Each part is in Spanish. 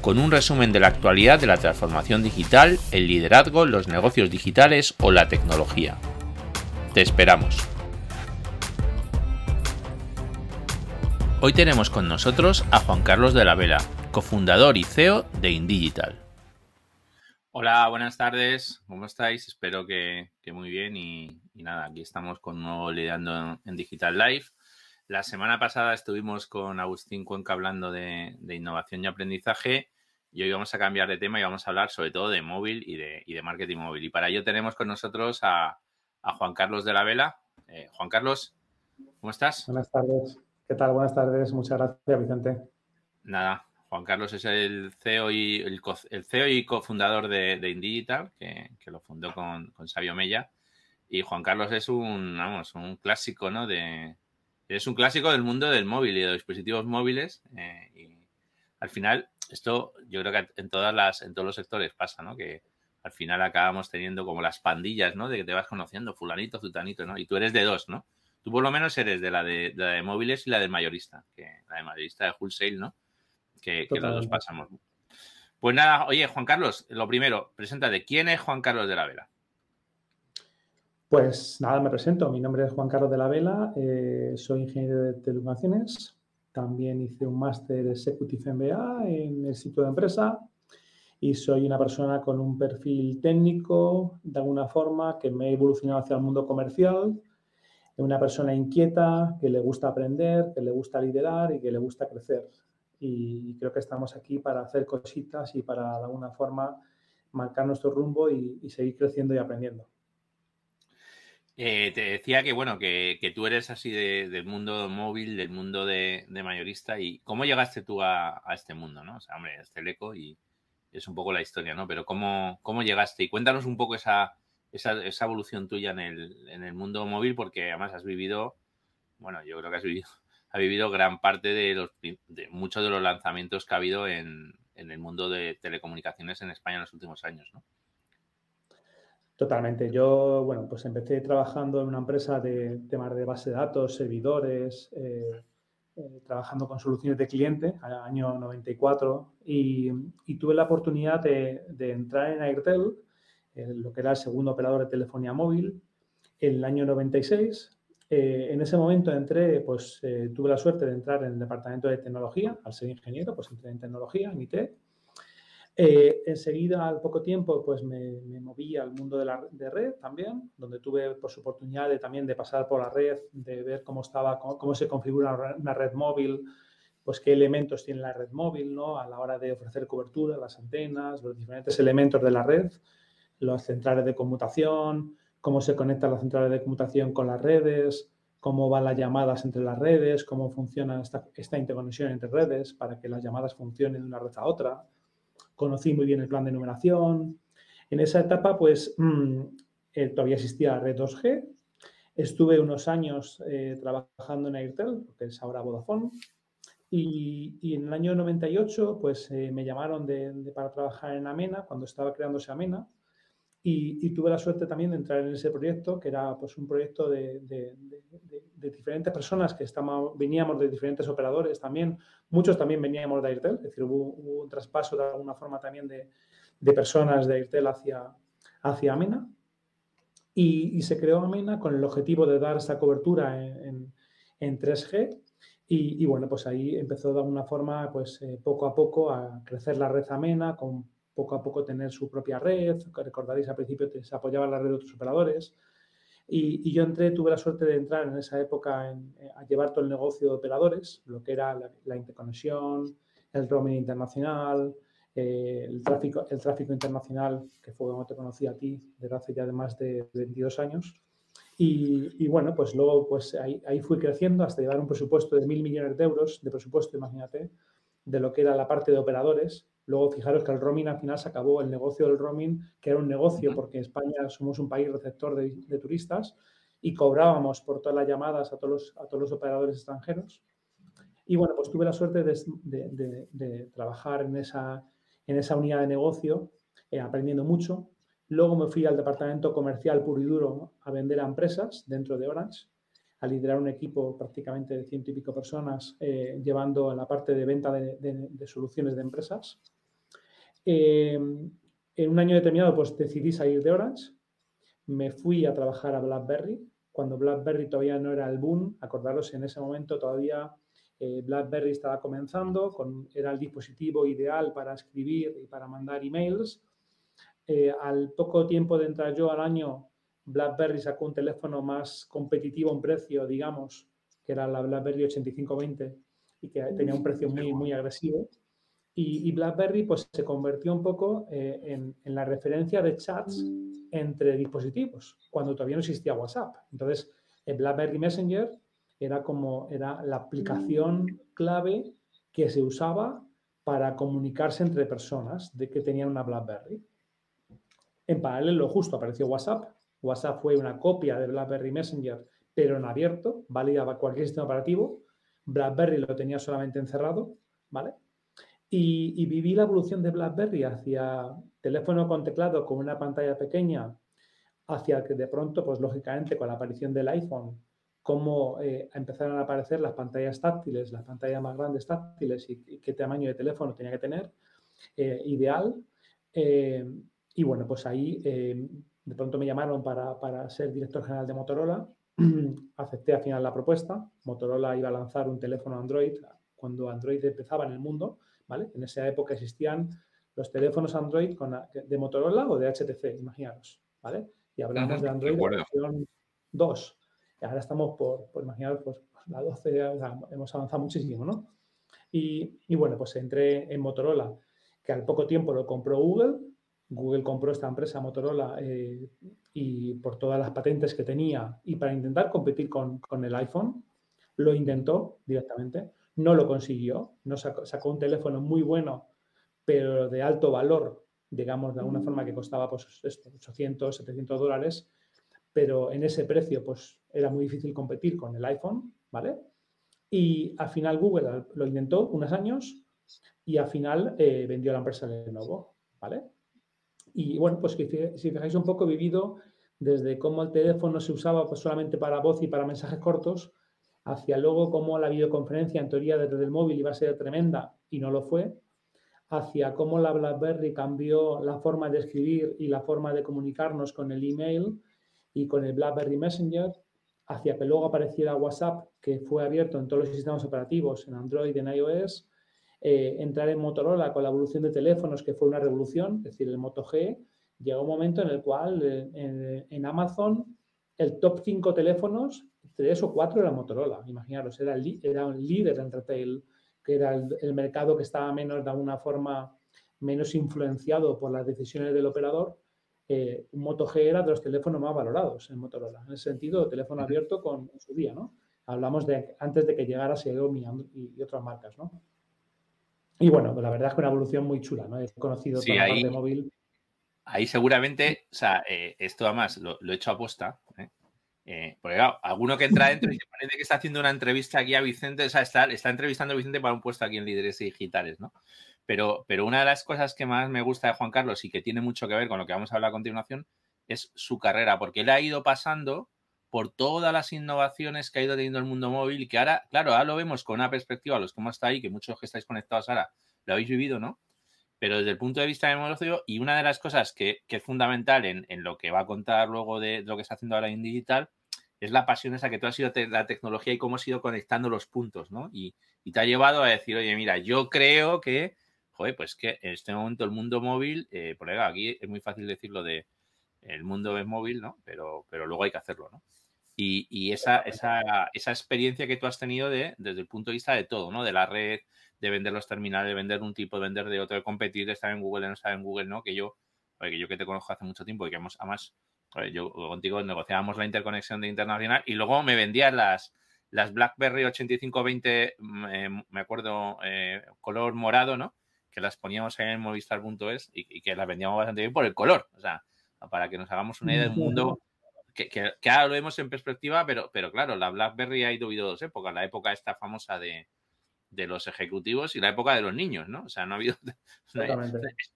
con un resumen de la actualidad de la transformación digital, el liderazgo, los negocios digitales o la tecnología. Te esperamos. Hoy tenemos con nosotros a Juan Carlos de la Vela, cofundador y CEO de Indigital. Hola, buenas tardes, ¿cómo estáis? Espero que, muy bien y, nada, aquí estamos con un nuevo Liderando en Digital Live. La semana pasada estuvimos con Agustín Cuenca hablando de, innovación y aprendizaje y hoy vamos a cambiar de tema y vamos a hablar sobre todo de móvil y de, marketing móvil. Y para ello tenemos con nosotros a, Juan Carlos de la Vela. Eh, Juan Carlos, ¿cómo estás? Buenas tardes. ¿Qué tal? Buenas tardes. Muchas gracias, Vicente. Nada, Juan Carlos es el CEO y, el, CEO y cofundador de, de Indigital, que, lo fundó con, con Sabio Mella. Y Juan Carlos es un, vamos, un clásico, ¿no? De, es un clásico del mundo del móvil y de los dispositivos móviles. Eh, y al final, esto yo creo que en todas las, en todos los sectores pasa, ¿no? Que al final acabamos teniendo como las pandillas, ¿no? De que te vas conociendo, fulanito, zutanito, ¿no? Y tú eres de dos, ¿no? Tú por lo menos eres de la de, de, móviles y la del mayorista, que la de mayorista de wholesale, ¿no? Que, que los dos pasamos. Pues nada, oye, Juan Carlos, lo primero, preséntate. ¿Quién es Juan Carlos de la Vela? Pues nada, me presento. Mi nombre es Juan Carlos de la Vela, eh, soy ingeniero de telecomunicaciones. También hice un máster Executive MBA en el Instituto de Empresa y soy una persona con un perfil técnico, de alguna forma, que me he evolucionado hacia el mundo comercial. Una persona inquieta, que le gusta aprender, que le gusta liderar y que le gusta crecer. Y creo que estamos aquí para hacer cositas y para, de alguna forma, marcar nuestro rumbo y seguir creciendo y aprendiendo. Eh, te decía que, bueno, que, tú eres así del mundo móvil, del mundo de, mayorista. ¿Y cómo llegaste tú a, este mundo, no? O sea, hombre, es Teleco y es un poco la historia, ¿no? Pero ¿cómo, cómo llegaste? Y cuéntanos un poco esa, esa, esa evolución tuya en el, en el, mundo móvil, porque además has vivido, bueno, yo creo que has vivido, has vivido gran parte de, los, de muchos de los lanzamientos que ha habido en, en el mundo de telecomunicaciones en España en los últimos años, ¿no? Totalmente. Yo, bueno, pues empecé trabajando en una empresa de temas de base de datos, servidores, eh, eh, trabajando con soluciones de cliente, año 94, y, tuve la oportunidad de, entrar en Airtel, lo que era el segundo operador de telefonía móvil, en el año 96. Eh, en ese momento entré, pues tuve la suerte de entrar en el departamento de tecnología, al ser ingeniero, pues entré en tecnología, en IT, eh, enseguida, al poco tiempo, pues me, moví al mundo de la red también, donde tuve pues, oportunidad de, también de pasar por la red, de ver cómo estaba, cómo, se configura una red móvil, pues qué elementos tiene la red móvil, ¿no? A la hora de ofrecer cobertura, las antenas, los diferentes elementos de la red, las centrales de conmutación, cómo se conectan las centrales de conmutación con las redes, cómo van las llamadas entre las redes, cómo funciona esta, esta interconexión entre redes para que las llamadas funcionen de una red a otra conocí muy bien el plan de numeración. En esa etapa, pues, mm, eh, todavía existía la red 2G. Estuve unos años eh, trabajando en Airtel, que es ahora Vodafone. Y, en el año 98, pues, eh, me llamaron para trabajar en Amena, cuando estaba creándose Amena. Y, tuve la suerte también de entrar en ese proyecto, que era pues, un proyecto de, diferentes personas que estamos, veníamos de diferentes operadores también. Muchos también veníamos de Airtel, es decir, hubo, un traspaso de alguna forma también de, personas de Airtel hacia, hacia Amena. Y, se creó Amena con el objetivo de dar esa cobertura en, 3G. Y, bueno, pues ahí empezó de alguna forma, pues eh, poco a poco a crecer la red Amena con poco a poco tener su propia red, recordaréis al principio se apoyaba la red de otros operadores. Y, yo entré, tuve la suerte de entrar en esa época eh, a llevar todo el negocio de operadores, lo que era la, interconexión, el roaming internacional, eh, el, tráfico, el tráfico internacional, que fue como te conocí a ti desde hace ya más de 22 años. Y, bueno, pues luego pues ahí, ahí, fui creciendo hasta llevar un presupuesto de mil millones de euros de presupuesto, imagínate, de lo que era la parte de operadores Luego, fijaros que el roaming al final se acabó, el negocio del roaming, que era un negocio, porque España somos un país receptor de, turistas y cobrábamos por todas las llamadas a todos los, a todos los operadores extranjeros. Y bueno, pues tuve la suerte de, trabajar en esa, en esa unidad de negocio, eh, aprendiendo mucho. Luego me fui al departamento comercial puro y duro a vender a empresas dentro de Orange a liderar un equipo prácticamente de ciento y pico personas, eh, llevando la parte de venta de, soluciones de empresas. Eh, en un año determinado, pues decidí salir de Orange, me fui a trabajar a BlackBerry, cuando BlackBerry todavía no era el boom, acordaros, en ese momento todavía eh, BlackBerry estaba comenzando, con, era el dispositivo ideal para escribir y para mandar emails. al poco tiempo de entrar yo al año, BlackBerry sacó un teléfono más competitivo en precio, digamos, que era la BlackBerry 8520 y que tenía un precio muy, muy agresivo. Y, BlackBerry pues, se convirtió un poco eh, en, la referencia de chats entre dispositivos, cuando todavía no existía WhatsApp. Entonces, el BlackBerry Messenger era como era la aplicación clave que se usaba para comunicarse entre personas de que tenían una BlackBerry. En paralelo, justo apareció WhatsApp WhatsApp fue una copia de BlackBerry Messenger, pero en abierto, validaba cualquier sistema operativo. BlackBerry lo tenía solamente encerrado, ¿vale? Y, viví la evolución de BlackBerry hacia teléfono con teclado con una pantalla pequeña, hacia que de pronto, pues lógicamente, con la aparición del iPhone, cómo eh, empezaron a aparecer las pantallas táctiles, las pantallas más grandes táctiles y, qué tamaño de teléfono tenía que tener, eh, ideal. Eh, y bueno, pues ahí de pronto me llamaron para, ser director general de Motorola. Acepté al final la propuesta. Motorola iba a lanzar un teléfono Android cuando Android empezaba en el mundo. ¿Vale? En esa época existían los teléfonos Android de Motorola o de HTC, imaginaros. ¿vale? Y hablamos de Android de versión 2. Y ahora estamos por, por imaginaros, pues, la 12, hemos avanzado muchísimo, ¿no? Y, y, bueno, pues entré en Motorola, que al poco tiempo lo compró Google Google compró esta empresa Motorola eh, y por todas las patentes que tenía y para intentar competir con, el iPhone, lo intentó directamente, no lo consiguió, no sacó, un teléfono muy bueno, pero de alto valor, digamos de alguna forma que costaba pues, 800, 700 dólares, pero en ese precio pues era muy difícil competir con el iPhone, ¿vale? Y al final Google lo intentó unos años y al final eh, vendió la empresa Lenovo, ¿vale? Y bueno, pues que, si fijáis un poco, he vivido desde cómo el teléfono se usaba pues, solamente para voz y para mensajes cortos, hacia luego cómo la videoconferencia en teoría desde el móvil iba a ser tremenda y no lo fue, hacia cómo la BlackBerry cambió la forma de escribir y la forma de comunicarnos con el email y con el BlackBerry Messenger, hacia que luego apareciera WhatsApp, que fue abierto en todos los sistemas operativos, en Android, en iOS, eh, entrar en Motorola con la evolución de teléfonos, que fue una revolución, es decir, el Moto G, llegó un momento en el cual eh, en, Amazon el top 5 teléfonos, tres o cuatro era Motorola, imaginaros, era, el, era un líder en retail, que era el, mercado que estaba menos, de alguna forma, menos influenciado por las decisiones del operador. Eh, Moto G era de los teléfonos más valorados en Motorola, en el sentido de teléfono abierto con su día, ¿no? Hablamos de antes de que llegara Xiaomi y, y otras marcas, ¿no? Y bueno, pues la verdad es que una evolución muy chula, ¿no? He conocido sí, ahí, de móvil. Ahí seguramente, o sea, eh, esto además lo, he hecho a posta, ¿eh? ¿Eh? porque alguno que entra dentro y se parece que está haciendo una entrevista aquí a Vicente, o sea, está, está entrevistando a Vicente para un puesto aquí en Líderes Digitales, ¿no? Pero, pero una de las cosas que más me gusta de Juan Carlos y que tiene mucho que ver con lo que vamos a hablar a continuación es su carrera, porque él ha ido pasando por todas las innovaciones que ha ido teniendo el mundo móvil que ahora, claro, ahora lo vemos con una perspectiva, los que hemos estado ahí, que muchos que estáis conectados ahora lo habéis vivido, ¿no? Pero desde el punto de vista de negocio, y una de las cosas que, es fundamental en, lo que va a contar luego de, lo que está haciendo ahora en digital, es la pasión esa que tú has sido la tecnología y cómo has ido conectando los puntos, ¿no? Y, te ha llevado a decir, oye, mira, yo creo que, joder, pues que en este momento el mundo móvil, eh, por aquí es muy fácil decirlo de el mundo es móvil, ¿no? Pero, pero luego hay que hacerlo, ¿no? Y, esa, esa, esa, experiencia que tú has tenido de, desde el punto de vista de todo, ¿no? De la red, de vender los terminales, de vender un tipo, de vender de otro, de competir, de estar en Google, de no estar en Google, ¿no? Que yo, que yo que te conozco hace mucho tiempo y que hemos, además, yo contigo negociábamos la interconexión de internacional y luego me vendías las, las BlackBerry 8520, mm, eh, me acuerdo, eh, color morado, ¿no? que las poníamos en movistar.es y, y que las vendíamos bastante bien por el color. O sea, para que nos hagamos una idea del mundo que, que, ahora lo vemos en perspectiva, pero, pero claro, la BlackBerry ha ido habido dos épocas. La época esta famosa de, de, los ejecutivos y la época de los niños, ¿no? O sea, no ha habido...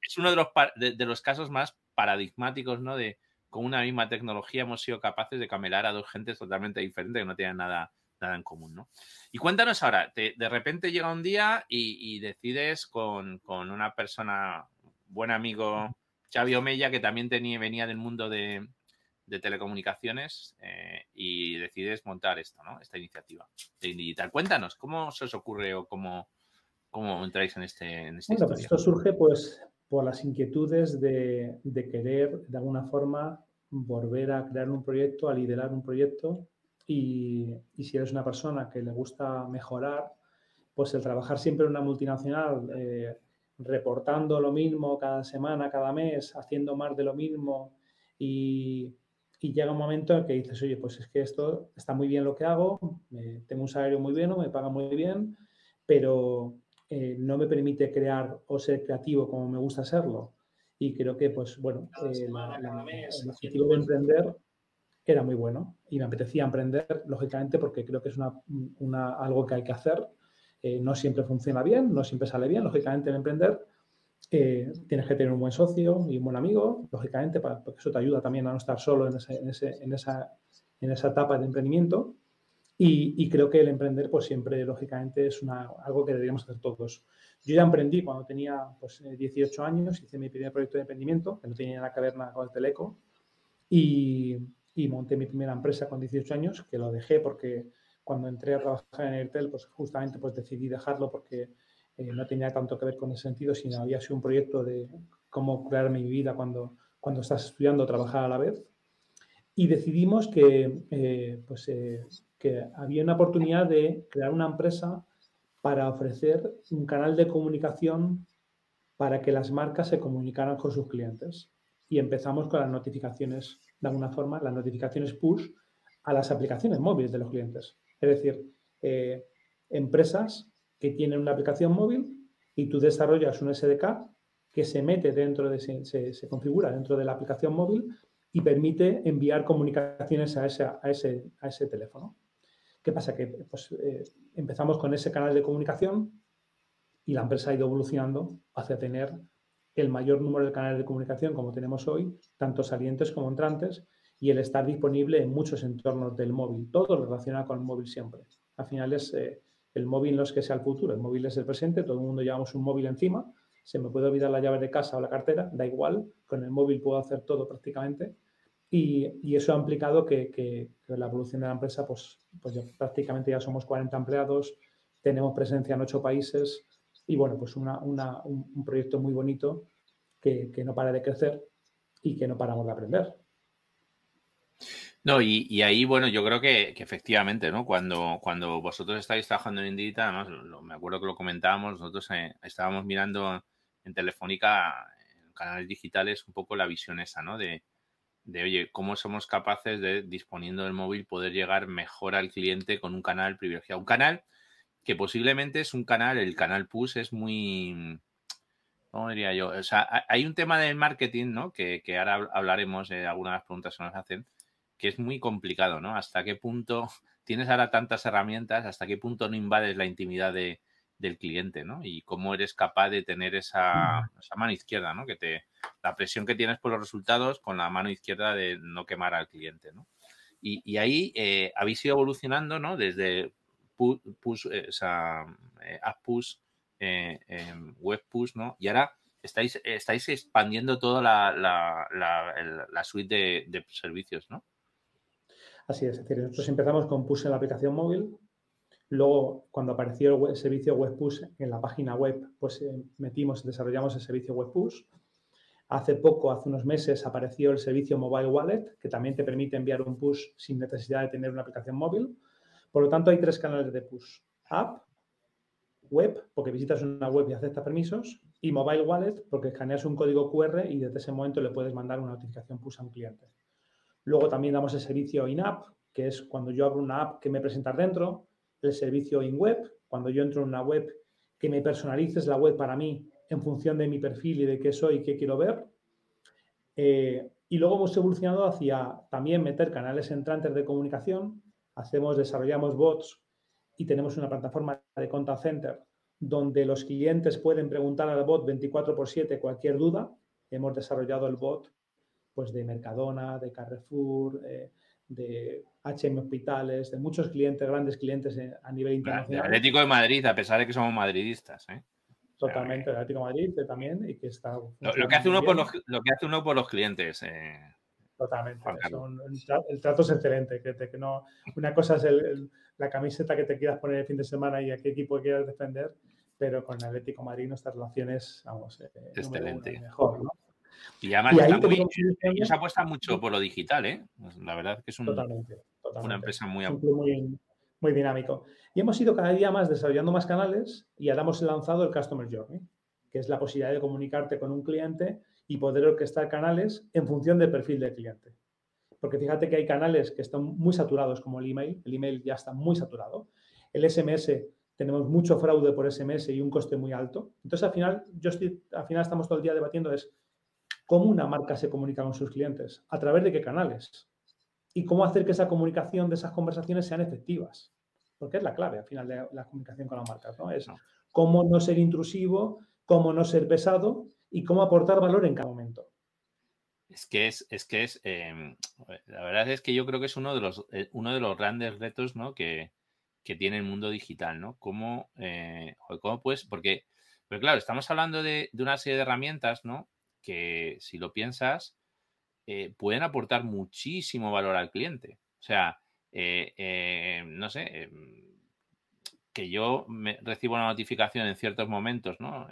Es uno de los, de, los casos más paradigmáticos, ¿no? De con una misma tecnología hemos sido capaces de camelar a dos gentes totalmente diferentes que no tienen nada, nada en común, ¿no? Y cuéntanos ahora, de repente llega un día y, y decides con, con, una persona, buen amigo, Xavi Omeya, que también tenía, venía del mundo de, de telecomunicaciones eh, y decides montar esto, ¿no? Esta iniciativa de Digital. Cuéntanos, ¿cómo se os ocurre o cómo, cómo entráis en este en bueno, pues esto surge pues por las inquietudes de, querer de alguna forma volver a crear un proyecto, a liderar un proyecto. Y, si eres una persona que le gusta mejorar, pues el trabajar siempre en una multinacional, eh, reportando lo mismo cada semana, cada mes, haciendo más de lo mismo y llega un momento en que dices, oye, pues es que esto está muy bien lo que hago, tengo un salario muy bueno, me paga muy bien, pero eh, no me permite crear o ser creativo como me gusta serlo. Y creo que, pues bueno, eh, el objetivo de emprender era muy bueno y me apetecía emprender, lógicamente, porque creo que es una, algo que hay que hacer. Eh, no siempre funciona bien, no siempre sale bien, lógicamente, el emprender, tienes que tener un buen socio y un buen amigo, lógicamente, para, porque eso te ayuda también a no estar solo en, ese, en, ese, en, esa, en esa etapa de emprendimiento. Y, y, creo que el emprender, pues siempre, lógicamente, es una, algo que deberíamos hacer todos. Yo ya emprendí cuando tenía pues, 18 eh, años, hice mi primer proyecto de emprendimiento, que no tenía nada que ver nada con el teleco, y, y monté mi primera empresa con 18 años, que lo dejé porque cuando entré a trabajar en Airtel, pues justamente pues decidí dejarlo porque eh, no tenía tanto que ver con ese sentido, sino había sido un proyecto de cómo crear mi vida cuando, cuando estás estudiando, trabajar a la vez. Y decidimos que, eh, pues, eh, que había una oportunidad de crear una empresa para ofrecer un canal de comunicación para que las marcas se comunicaran con sus clientes. Y empezamos con las notificaciones, de alguna forma, las notificaciones push a las aplicaciones móviles de los clientes. Es decir, empresas que tienen una aplicación móvil y tú desarrollas un SDK que se mete dentro de, se, se, configura dentro de la aplicación móvil y permite enviar comunicaciones a ese, a ese, a ese teléfono. ¿Qué pasa? Que pues, eh, empezamos con ese canal de comunicación y la empresa ha ido evolucionando hacia tener el mayor número de canales de comunicación como tenemos hoy, tanto salientes como entrantes, y el estar disponible en muchos entornos del móvil, todo relacionado con el móvil siempre. Al final es, eh, el móvil no es que sea el futuro, el móvil es el presente, todo el mundo llevamos un móvil encima, se me puede olvidar la llave de casa o la cartera, da igual, con el móvil puedo hacer todo prácticamente. Y, eso ha implicado que, la evolución de la empresa, pues, pues prácticamente ya somos 40 empleados, tenemos presencia en ocho países y bueno, pues una, un, proyecto muy bonito que, no para de crecer y que no paramos de aprender. No, y, ahí, bueno, yo creo que, efectivamente, ¿no? Cuando, cuando vosotros estáis trabajando en Digital, además, me acuerdo que lo comentábamos, nosotros eh, estábamos mirando en Telefónica, en canales digitales, un poco la visión esa, ¿no? De, de, oye, cómo somos capaces de, disponiendo del móvil, poder llegar mejor al cliente con un canal privilegiado. Un canal que posiblemente es un canal, el canal PUS es muy, ¿cómo diría yo? O sea, hay un tema del marketing, ¿no? Que, que ahora hablaremos de algunas preguntas que nos hacen, que es muy complicado, ¿no? Hasta qué punto tienes ahora tantas herramientas, hasta qué punto no invades la intimidad de, del cliente, ¿no? Y cómo eres capaz de tener esa, esa, mano izquierda, ¿no? Que te, la presión que tienes por los resultados con la mano izquierda de no quemar al cliente, ¿no? Y, ahí eh, habéis ido evolucionando, ¿no? Desde push, eh, esa, eh, app push, eh, em, web push, ¿no? Y ahora estáis, expandiendo toda la, suite de, de servicios, ¿no? Así es, es decir, nosotros empezamos con push en la aplicación móvil, luego cuando apareció el, servicio web push en la página web, pues eh, metimos, desarrollamos el servicio web push. Hace poco, hace unos meses, apareció el servicio Mobile Wallet, que también te permite enviar un push sin necesidad de tener una aplicación móvil. Por lo tanto, hay tres canales de push. App, web, porque visitas una web y aceptas permisos, y Mobile Wallet, porque escaneas un código QR y desde ese momento le puedes mandar una notificación push a un cliente. Luego también damos el servicio in-app, que es cuando yo abro una app que me presenta dentro, el servicio in-web, cuando yo entro en una web que me personalices la web para mí en función de mi perfil y de qué soy y qué quiero ver. Eh, y luego hemos evolucionado hacia también meter canales entrantes de comunicación. Hacemos, desarrollamos bots y tenemos una plataforma de contact center donde los clientes pueden preguntar al bot 24 por 7 cualquier duda. Hemos desarrollado el bot pues, de Mercadona, de Carrefour, eh, de HM Hospitales, de muchos clientes, grandes clientes eh, a nivel internacional. El Atlético de Madrid, a pesar de que somos madridistas. ¿eh? Totalmente, el Atlético de Madrid también y que está... Lo, que hace uno por los, lo que hace uno por los clientes. Eh, Totalmente. el trato es excelente. Que, que no, una cosa es la camiseta que te quieras poner el fin de semana y a qué equipo quieras defender, pero con el Atlético de Madrid nuestras relaciones, vamos, eh, excelente. mejor, ¿no? Y además ellos apuestan mucho por lo digital, ¿eh? La verdad que es una empresa muy, muy, muy dinámico. Y hemos ido cada día más desarrollando más canales y ahora hemos lanzado el Customer Journey, que es la posibilidad de comunicarte con un cliente y poder orquestar canales en función del perfil del cliente. Porque fíjate que hay canales que están muy saturados, como el email. El email ya está muy saturado. El SMS, tenemos mucho fraude por SMS y un coste muy alto. Entonces, al final, yo estoy, al final estamos todo el día debatiendo es cómo una marca se comunica con sus clientes, a través de qué canales y cómo hacer que esa comunicación de esas conversaciones sean efectivas. Porque es la clave al final de la comunicación con las marcas, ¿no? Es cómo no ser intrusivo, cómo no ser pesado y cómo aportar valor en cada momento. Es que es, es que es, em, la verdad es que yo creo que es uno de los, eh, uno de los grandes retos, ¿no? Que, tiene el mundo digital, ¿no? Cómo, eh, cómo pues, porque, pero claro, estamos hablando de, de, una serie de herramientas, ¿no? Que si lo piensas, eh, pueden aportar muchísimo valor al cliente. O sea, no sé, que yo me recibo una notificación en ciertos momentos, ¿no?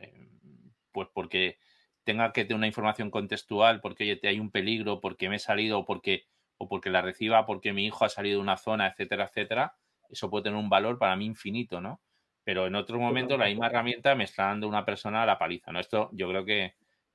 pues porque tenga que tener una información contextual, porque oye, hay un peligro, porque me he salido o porque, o porque la reciba, porque mi hijo ha salido de una zona, etcétera, etcétera, eso puede tener un valor para mí infinito, ¿no? Pero en otro momento la misma herramienta me está dando una persona a la paliza, ¿no? Esto yo creo que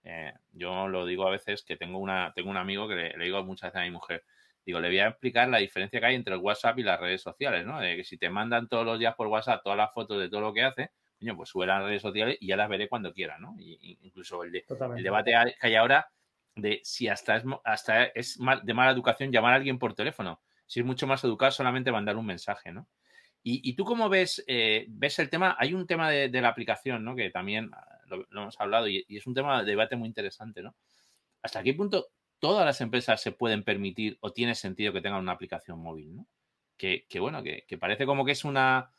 eh, yo lo digo a veces que tengo una tengo un amigo que le, digo muchas veces a mi mujer, digo, le voy a explicar la diferencia que hay entre el WhatsApp y las redes sociales, ¿no? De que si te mandan todos los días por WhatsApp todas las fotos de todo lo que hace, pues sube a las redes sociales y ya las veré cuando quiera, ¿no? Y, incluso el, debate que hay ahora de si hasta es, hasta es de mala educación llamar a alguien por teléfono, si es mucho más educado solamente mandar un mensaje, ¿no? Y, tú cómo ves, eh, ves el tema, hay un tema de, la aplicación, ¿no? Que también lo, hemos hablado y, es un tema de debate muy interesante, ¿no? ¿Hasta qué punto todas las empresas se pueden permitir o tiene sentido que tengan una aplicación móvil, ¿no? Que, bueno, que, parece como que es una,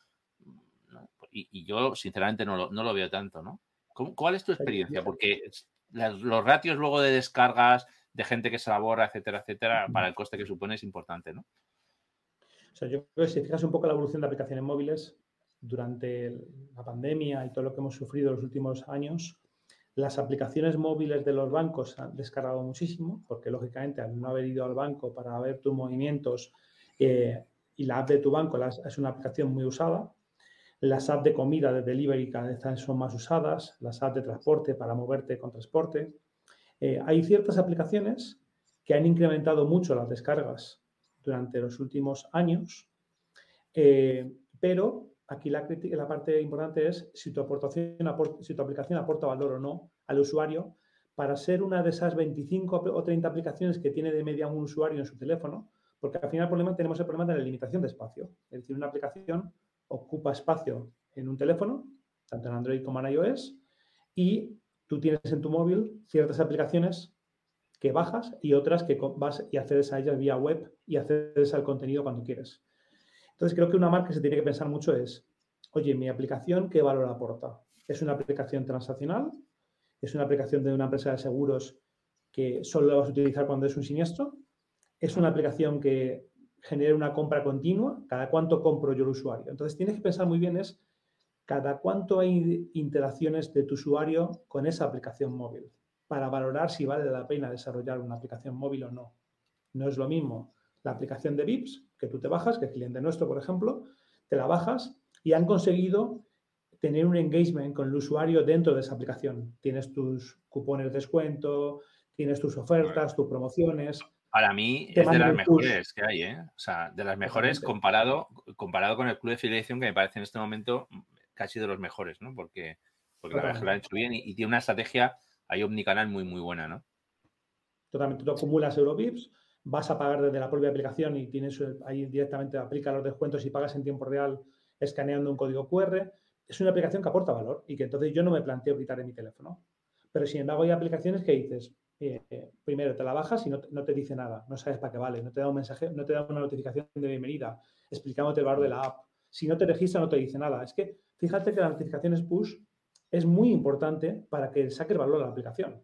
y, yo sinceramente no lo, no lo, veo tanto, ¿no? ¿Cuál es tu experiencia? Porque los ratios luego de descargas, de gente que se la borra, etcétera, etcétera, para el coste que supone es importante, ¿no? O sea, yo creo que si fijas un poco la evolución de aplicaciones móviles durante la pandemia y todo lo que hemos sufrido en los últimos años, las aplicaciones móviles de los bancos han descargado muchísimo, porque lógicamente al no haber ido al banco para ver tus movimientos eh, y la app de tu banco es una aplicación muy usada, las apps de comida de delivery cada vez son más usadas, las apps de transporte para moverte con transporte. Eh, hay ciertas aplicaciones que han incrementado mucho las descargas durante los últimos años, eh, pero aquí la, la, parte importante es si tu, aportación, si tu aplicación aporta valor o no al usuario para ser una de esas 25 o 30 aplicaciones que tiene de media un usuario en su teléfono, porque al final el problema, tenemos el problema de la limitación de espacio. Es decir, una aplicación ocupa espacio en un teléfono, tanto en Android como en iOS, y tú tienes en tu móvil ciertas aplicaciones que bajas y otras que vas y accedes a ellas vía web y accedes al contenido cuando quieres. Entonces, creo que una marca se tiene que pensar mucho es, oye, mi aplicación, ¿qué valor aporta? ¿Es una aplicación transaccional? ¿Es una aplicación de una empresa de seguros que solo la vas a utilizar cuando es un siniestro? ¿Es una aplicación que genere una compra continua, cada cuánto compro yo el usuario. Entonces tienes que pensar muy bien es cada cuánto hay interacciones de tu usuario con esa aplicación móvil para valorar si vale la pena desarrollar una aplicación móvil o no. No es lo mismo la aplicación de VIPS que tú te bajas, que el cliente nuestro, por ejemplo, te la bajas y han conseguido tener un engagement con el usuario dentro de esa aplicación. Tienes tus cupones de descuento, tienes tus ofertas, tus promociones. Para mí es de las mejores que hay, ¿eh? O sea, de las mejores comparado, comparado con el club de fidelización que me parece en este momento casi de los mejores, ¿no? Porque Porque la verdad es que lo ha hecho bien y, tiene una estrategia ahí omnicanal muy, muy buena, ¿no? Totalmente. Tú acumulas Eurobips, vas a pagar desde la propia aplicación y tienes ahí directamente aplica los descuentos y pagas en tiempo real escaneando un código QR. Es una aplicación que aporta valor y que entonces yo no me planteo quitar de mi teléfono. Pero sin embargo hay aplicaciones que dices, eh, primero te la bajas y no, te dice nada, no sabes para qué vale, no te da un mensaje, no te da una notificación de bienvenida explicándote el valor de la app. Si no te registra no te dice nada. Es que fíjate que las notificaciones push es muy importante para que saque el valor de la aplicación.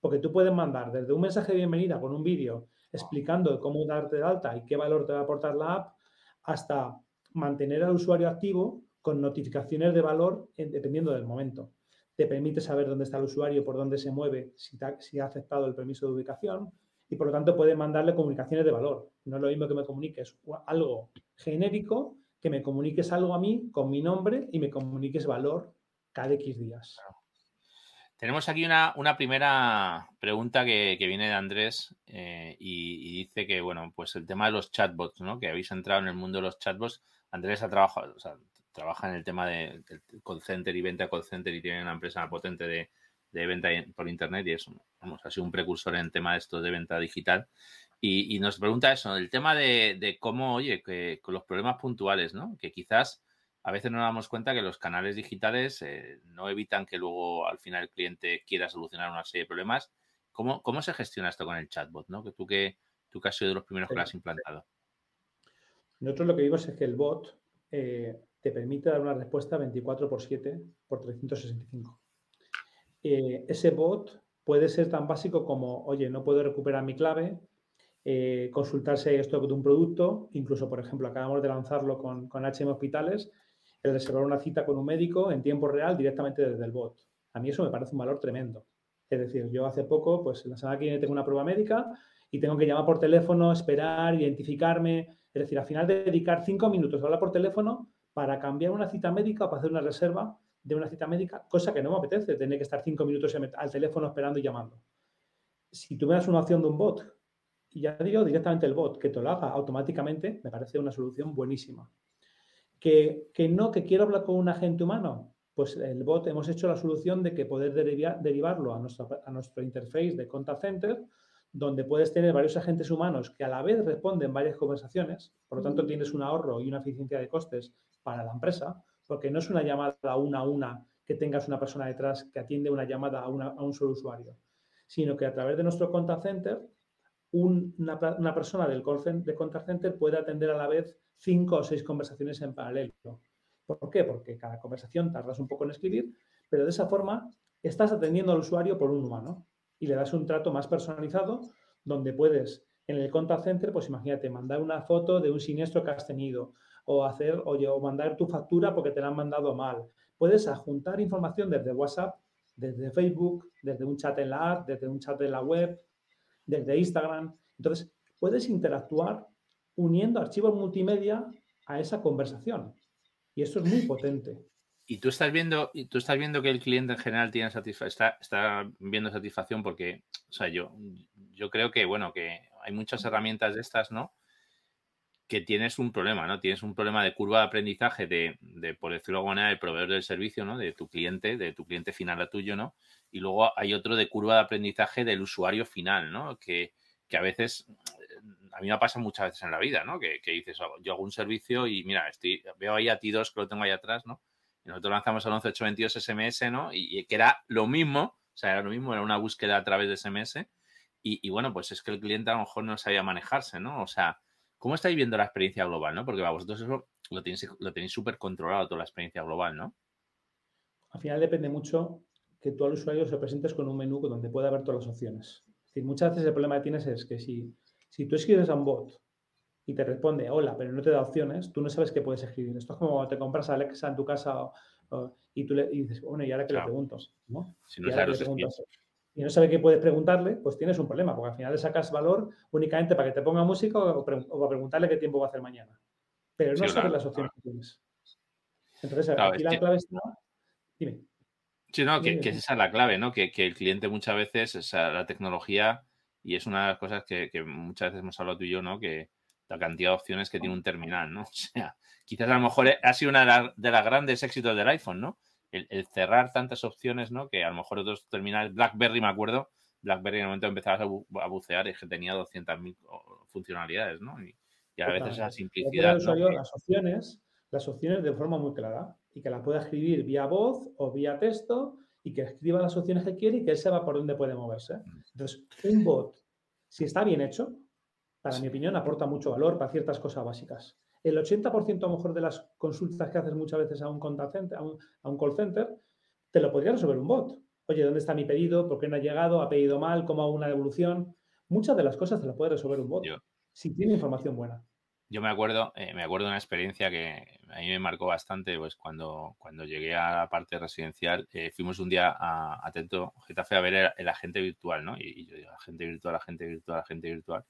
Porque tú puedes mandar desde un mensaje de bienvenida con un vídeo explicando cómo darte de alta y qué valor te va a aportar la app, hasta mantener al usuario activo con notificaciones de valor dependiendo del momento. Te permite saber dónde está el usuario, por dónde se mueve, si, ha aceptado el permiso de ubicación y por lo tanto puedes mandarle comunicaciones de valor. No es lo mismo que me comuniques algo genérico, que me comuniques algo a mí con mi nombre y me comuniques valor cada X días. Tenemos aquí una, primera pregunta que, viene de Andrés eh, y, dice que, bueno, pues el tema de los chatbots, ¿no? Que habéis entrado en el mundo de los chatbots. Andrés ha trabajado, o sea, trabaja en el tema de, call center y venta call center y tiene una empresa potente de, venta por internet y es, vamos, ha sido un precursor en el tema de esto de venta digital. Y, nos pregunta eso, el tema de, de cómo, oye, que con los problemas puntuales, ¿no? Que quizás a veces no nos damos cuenta que los canales digitales eh, no evitan que luego al final el cliente quiera solucionar una serie de problemas. ¿Cómo, cómo se gestiona esto con el chatbot? ¿no? Que tú, que tú que has sido de los primeros que lo has implantado. Nosotros lo que digo es que el bot eh, te permite dar una respuesta 24 por 7 por 365. Eh, ese bot puede ser tan básico como, oye, no puedo recuperar mi clave, consultarse esto de un producto, incluso, por ejemplo, acabamos de lanzarlo con, con HM Hospitales, el reservar una cita con un médico en tiempo real directamente desde el bot. A mí eso me parece un valor tremendo. Es decir, yo hace poco, pues la semana que viene tengo una prueba médica y tengo que llamar por teléfono, esperar, identificarme. Es decir, al final dedicar cinco minutos a hablar por teléfono para cambiar una cita médica o para hacer una reserva de una cita médica, cosa que no me apetece, tener que estar cinco minutos al teléfono esperando y llamando. Si tú me das una opción de un bot, y ya digo directamente el bot, que te lo haga automáticamente, me parece una solución buenísima. Que, no, que quiero hablar con un agente humano. Pues el bot hemos hecho la solución de que poder derivarlo a, a nuestro interface de contact center, donde puedes tener varios agentes humanos que a la vez responden varias conversaciones, por lo tanto tienes un ahorro y una eficiencia de costes para la empresa, porque no es una llamada una a una que tengas una persona detrás que atiende una llamada a, un solo usuario, sino que a través de nuestro contact center, una, persona del de contact center puede atender a la vez cinco o seis conversaciones en paralelo. ¿Por qué? Porque cada conversación tardas un poco en escribir, pero de esa forma estás atendiendo al usuario por un humano y le das un trato más personalizado donde puedes en el contact center, pues imagínate, mandar una foto de un siniestro que has tenido o hacer o mandar tu factura porque te la han mandado mal. Puedes adjuntar información desde WhatsApp, desde Facebook, desde un chat en la app, desde un chat en la web, desde Instagram. Entonces, puedes interactuar uniendo archivos multimedia a esa conversación. Y esto es muy potente. Y tú estás viendo, y tú estás viendo que el cliente en general tiene está, está viendo satisfacción porque, o sea, yo, yo creo que, bueno, que hay muchas herramientas de estas, ¿no? Que tienes un problema, ¿no? Tienes un problema de curva de aprendizaje de, de por decirlo de alguna del proveedor del servicio, ¿no? De tu cliente, de tu cliente final a tuyo, ¿no? Y luego hay otro de curva de aprendizaje del usuario final, ¿no? Que, que a veces a mí me pasa muchas veces en la vida, ¿no? Que, dices, oh, yo hago un servicio y mira, estoy, veo ahí a ti dos que lo tengo ahí atrás, ¿no? Y nosotros lanzamos el 11822 SMS, ¿no? Y, que era lo mismo, o sea, era lo mismo, era una búsqueda a través de SMS. Y, bueno, pues es que el cliente a lo mejor no sabía manejarse, ¿no? O sea, ¿cómo estáis viendo la experiencia global, no? Porque vosotros eso lo tenéis lo tenéis súper controlado, toda la experiencia global, ¿no? Al final depende mucho que tú al usuario se presentes con un menú donde pueda ver todas las opciones. Es decir, muchas veces el problema que tienes es que si si tú escribes a un bot y te responde hola, pero no te da opciones, tú no sabes qué puedes escribir. Esto es como te compras a Alexa en tu casa y tú le dices, bueno, ¿y ahora qué le pregunto? ¿no? Si no sabes y no sabe qué puedes preguntarle, pues tienes un problema, porque al final le sacas valor únicamente para que te ponga música o, para preguntarle qué tiempo va a hacer mañana. Pero no sabes las opciones que tienes. Entonces, aquí la clave está. Dime. Sí, no, que, esa es la clave, ¿no? Que, que el cliente muchas veces, o sea, la tecnología y es una de las cosas que, muchas veces hemos hablado tú y yo, ¿no? Que la cantidad de opciones que tiene un terminal, ¿no? O sea, quizás a lo mejor ha sido una de, las grandes éxitos del iPhone, ¿no? el, cerrar tantas opciones, ¿no? Que a lo mejor otros terminales, BlackBerry me acuerdo, BlackBerry en el momento empezabas a, bucear y que tenía 200.000 funcionalidades, ¿no? Y, a veces esa simplicidad. Las opciones, las opciones de forma muy clara y que la pueda escribir vía voz o vía texto y que escriba las opciones que quiere y que él sepa por dónde puede moverse. Mm. Entonces, un bot, si está bien hecho, para mi opinión, aporta mucho valor para ciertas cosas básicas. El 80% a lo mejor de las consultas que haces muchas veces a un, center, a un, call center, te lo podría resolver un bot. Oye, ¿dónde está mi pedido? ¿Por qué no ha llegado? ¿Ha pedido mal? ¿Cómo hago una devolución? Muchas de las cosas te las puede resolver un bot. si tiene información buena. Yo me acuerdo, eh, me acuerdo de una experiencia que a mí me marcó bastante, pues cuando, cuando llegué a la parte residencial, eh, fuimos un día a Atento Getafe a ver el, agente virtual, ¿no? Y, y, yo digo, agente virtual, agente virtual, agente virtual.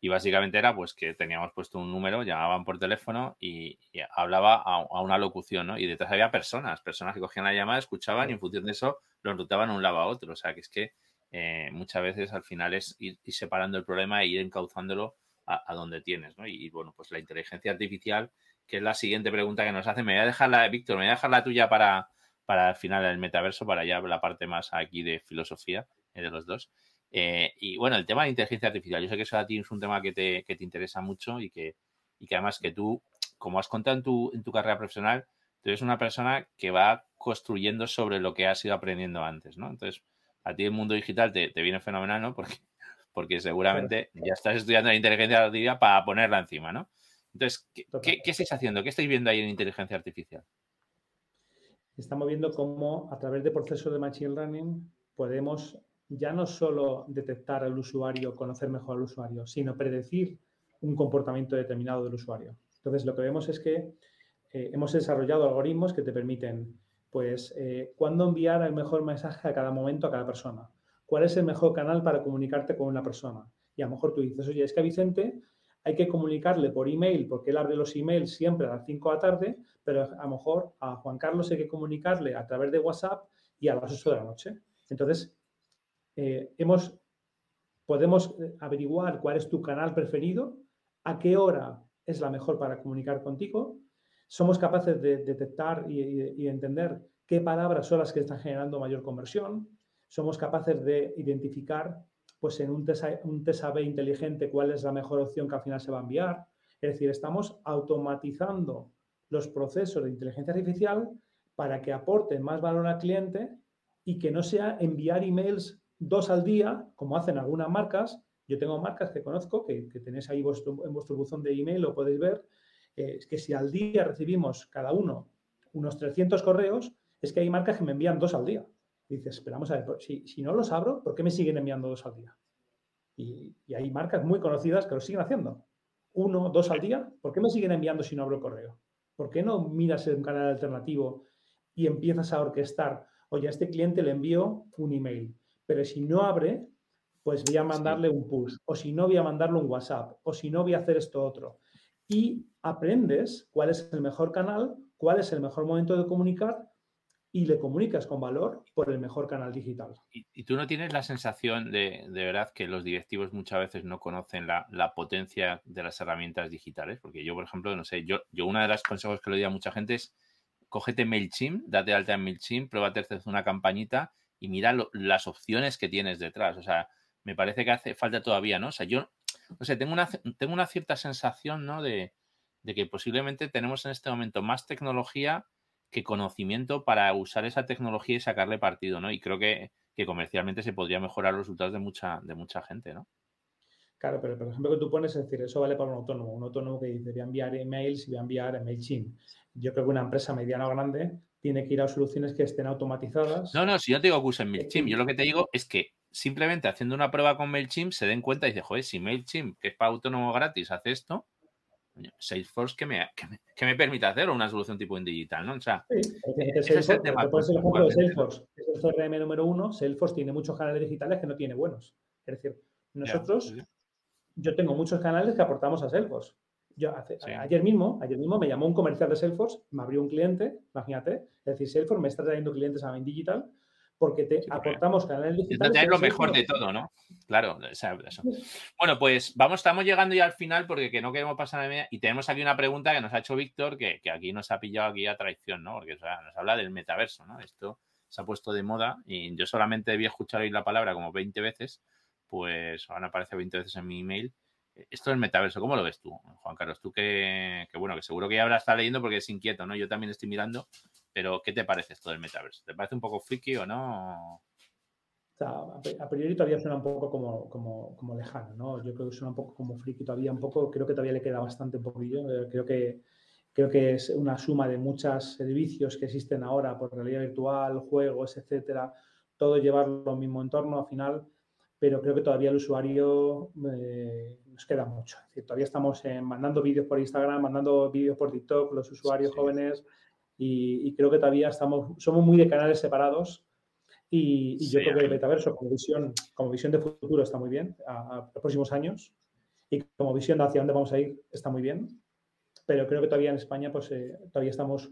Y básicamente era pues que teníamos puesto un número, llamaban por teléfono y, hablaba a, una locución, ¿no? Y detrás había personas, personas que cogían la llamada, escuchaban y en función de eso lo enrutaban de un lado a otro. O sea, que es que eh, muchas veces al final es ir, separando el problema e ir encauzándolo a, donde tienes, ¿no? Y, bueno, pues la inteligencia artificial, que es la siguiente pregunta que nos hace, me voy a dejar la, Víctor, me voy a dejar la tuya para, para el final del metaverso, para ya la parte más aquí de filosofía eh, de los dos. Eh, y bueno, el tema de inteligencia artificial, yo sé que eso a ti es un tema que te, que te interesa mucho y que, y que además que tú, como has contado en tu, en tu carrera profesional, tú eres una persona que va construyendo sobre lo que has ido aprendiendo antes, ¿no? Entonces, a ti el mundo digital te, te viene fenomenal, ¿no? Porque, porque seguramente ya estás estudiando la inteligencia artificial para ponerla encima, ¿no? Entonces, ¿qué, ¿qué, qué, estáis haciendo? ¿Qué estáis viendo ahí en inteligencia artificial? Estamos viendo cómo a través de procesos de Machine Learning podemos ya no solo detectar al usuario, conocer mejor al usuario, sino predecir un comportamiento determinado del usuario. Entonces, lo que vemos es que eh, hemos desarrollado algoritmos que te permiten, pues, eh, cuándo enviar el mejor mensaje a cada momento a cada persona. ¿Cuál es el mejor canal para comunicarte con una persona? Y a lo mejor tú dices, oye, es que a Vicente hay que comunicarle por email porque él abre los emails siempre a las 5 de la tarde, pero a lo mejor a Juan Carlos hay que comunicarle a través de WhatsApp y a las 8 de la noche. Entonces, eh, hemos, podemos eh, averiguar cuál es tu canal preferido, a qué hora es la mejor para comunicar contigo. Somos capaces de detectar y, entender qué palabras son las que están generando mayor conversión. Somos capaces de identificar pues en un test, un inteligente cuál es la mejor opción que al final se va a enviar. Es decir, estamos automatizando los procesos de inteligencia artificial para que aporten más valor al cliente y que no sea enviar emails dos al día, como hacen algunas marcas. Yo tengo marcas que conozco, que, tenéis ahí en vuestro buzón de email, lo podéis ver, eh, que si al día recibimos cada uno unos 300 correos, es que hay marcas que me envían dos al día. Dices, esperamos a ver, si, si, no los abro, ¿por qué me siguen enviando dos al día? Y, hay marcas muy conocidas que lo siguen haciendo. Uno, dos al día, ¿por qué me siguen enviando si no abro el correo? ¿Por qué no miras un canal alternativo y empiezas a orquestar? Oye, a este cliente le envío un email pero si no abre, pues voy a mandarle un push, o si no, voy a mandarle un WhatsApp, o si no, voy a hacer esto otro. Y aprendes cuál es el mejor canal, cuál es el mejor momento de comunicar y le comunicas con valor por el mejor canal digital. ¿Y, tú no tienes la sensación de, de, verdad que los directivos muchas veces no conocen la, la, potencia de las herramientas digitales? Porque yo, por ejemplo, no sé, yo, yo una de las consejos que le doy a mucha gente es cógete MailChimp, date alta en MailChimp, pruébate hacer una campañita y mira las opciones que tienes detrás. O sea, me parece que hace falta todavía, ¿no? O sea, yo, no sé, tengo una, tengo una cierta sensación, ¿no? De, que posiblemente tenemos en este momento más tecnología que conocimiento para usar esa tecnología y sacarle partido, ¿no? Y creo que, que comercialmente se podría mejorar los resultados de mucha, de mucha gente, ¿no? Claro, pero por ejemplo que tú pones, es decir, eso vale para un autónomo, un autónomo que dice voy a enviar emails y voy a enviar MailChimp. Yo creo que una empresa mediana o grande tiene que ir a soluciones que estén automatizadas. No, no, si yo te digo que usen MailChimp, yo lo que te digo es que simplemente haciendo una prueba con MailChimp se den cuenta y dicen, joder, si MailChimp, que es para autónomo gratis, hace esto, Salesforce que me, que me, permite hacer una solución tipo en digital, ¿no? O sea, sí, ese es el tema. el ejemplo de Salesforce, es el CRM número uno. Salesforce tiene muchos canales digitales que no tiene buenos. Es decir, nosotros, yo tengo muchos canales que aportamos a Salesforce. Yo ayer mismo, ayer mismo me llamó un comercial de Salesforce, me abrió un cliente, imagínate, es decir, Salesforce me está trayendo clientes a Main Digital porque te aportamos canales digitales. Es lo mejor de todo, ¿no? Claro, eso. Bueno, pues vamos, estamos llegando ya al final porque que no queremos pasar a media y tenemos aquí una pregunta que nos ha hecho Víctor que, aquí nos ha pillado aquí a traición, ¿no? Porque nos habla del metaverso, ¿no? Esto se ha puesto de moda y yo solamente debía escuchar hoy la palabra como 20 veces, pues ahora aparece 20 veces en mi email. Esto del metaverso, ¿cómo lo ves tú, Juan Carlos? Tú que, que bueno, que seguro que ya habrás estado leyendo porque es inquieto, ¿no? Yo también estoy mirando pero, ¿qué te parece esto del metaverso? ¿Te parece un poco friki o no? a priori todavía suena un poco como, como, lejano, ¿no? Yo creo que suena un poco como friki todavía, un poco, creo que todavía le queda bastante un poquillo. Eh, creo que, creo que es una suma de muchos servicios que existen ahora por realidad virtual, juegos, etcétera, todo llevarlo al mismo entorno al final, pero creo que todavía el usuario eh, nos queda mucho. Es decir, todavía estamos mandando vídeos por Instagram, mandando vídeos por TikTok, los usuarios jóvenes y, creo que todavía estamos, somos muy de canales separados y, yo creo que el metaverso como visión, como visión de futuro está muy bien a, los próximos años y como visión de hacia dónde vamos a ir está muy bien, pero creo que todavía en España pues eh, todavía estamos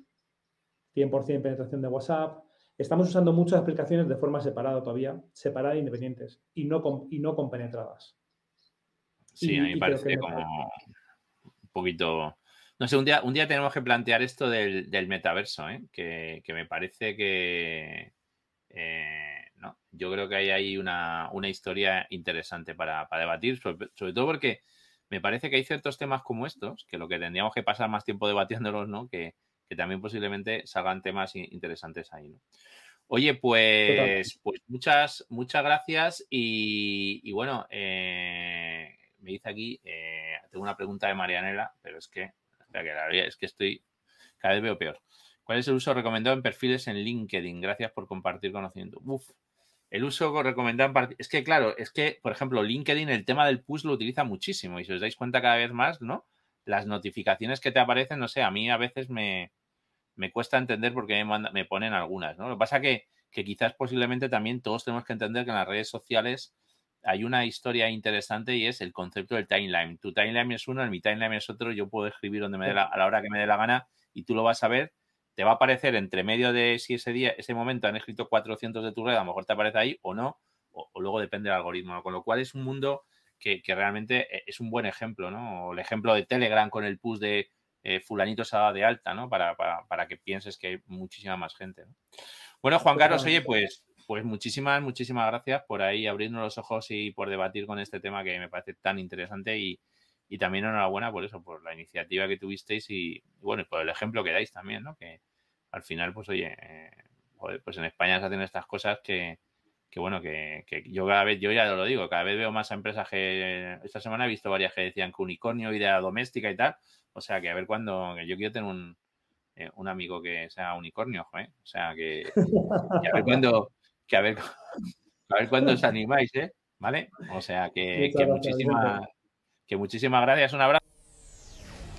100% en penetración de WhatsApp, estamos usando muchas aplicaciones de forma separada todavía, separadas e independientes y no, con, y no compenetradas. Sí, a mí me parece como un poquito no sé, un día, un día tenemos que plantear esto del, metaverso, ¿eh? que, me parece que. Eh, no, yo creo que hay ahí una, historia interesante para, debatir, sobre, todo porque me parece que hay ciertos temas como estos, que lo que tendríamos que pasar más tiempo debatiéndolos, ¿no? Que, también posiblemente salgan temas interesantes ahí, ¿no? Oye, pues, pues muchas, muchas gracias y, bueno, eh, me dice aquí, tengo una pregunta de Marianela, pero es que que la verdad es que estoy cada vez veo peor. ¿Cuál es el uso recomendado en perfiles en LinkedIn? Gracias por compartir conocimiento. Uf, el uso recomendado en es que claro, es que por ejemplo LinkedIn el tema del push lo utiliza muchísimo y si os dais cuenta cada vez más, ¿no? Las notificaciones que te aparecen, no sé, a mí a veces me, me cuesta entender por qué me, me, ponen algunas, ¿no? Lo que pasa que, que quizás posiblemente también todos tenemos que entender que en las redes sociales hay una historia interesante y es el concepto del timeline. Tu timeline es uno, mi timeline es otro, yo puedo escribir donde me dé a la hora que me dé la gana y tú lo vas a ver. Te va a aparecer entre medio de si ese día, ese momento han escrito 400 de tu red, a lo mejor te aparece ahí o no, o, luego depende del algoritmo. Con lo cual es un mundo que, realmente eh, es un buen ejemplo, ¿no? O el ejemplo de Telegram con el push de eh, fulanito se de alta, ¿no? Para, para, para, que pienses que hay muchísima más gente, Bueno, Juan Carlos, oye, pues pues muchísimas, muchísimas gracias por ahí abrirnos los ojos y por debatir con este tema que me parece tan interesante y, también enhorabuena por eso, por la iniciativa que tuvisteis y, bueno, por el ejemplo que dais también, ¿no? Que al final, pues oye, eh, pues en España se hacen estas cosas que, bueno, que, yo cada vez, yo ya lo digo, cada vez veo más empresas que esta semana he visto varias que decían que unicornio, idea doméstica y tal, o sea que a ver cuándo, yo quiero tener un, eh, un amigo que sea unicornio, ¿eh? o sea que, que a ver cuándo que a ver, a ver cuándo os animáis, ¿eh? ¿Vale? O sea, que, muchísimas, que muchísimas gracias, un abrazo.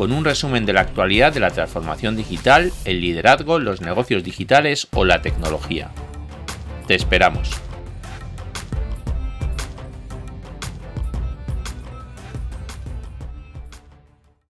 con un resumen de la actualidad de la transformación digital, el liderazgo, los negocios digitales o la tecnología. Te esperamos.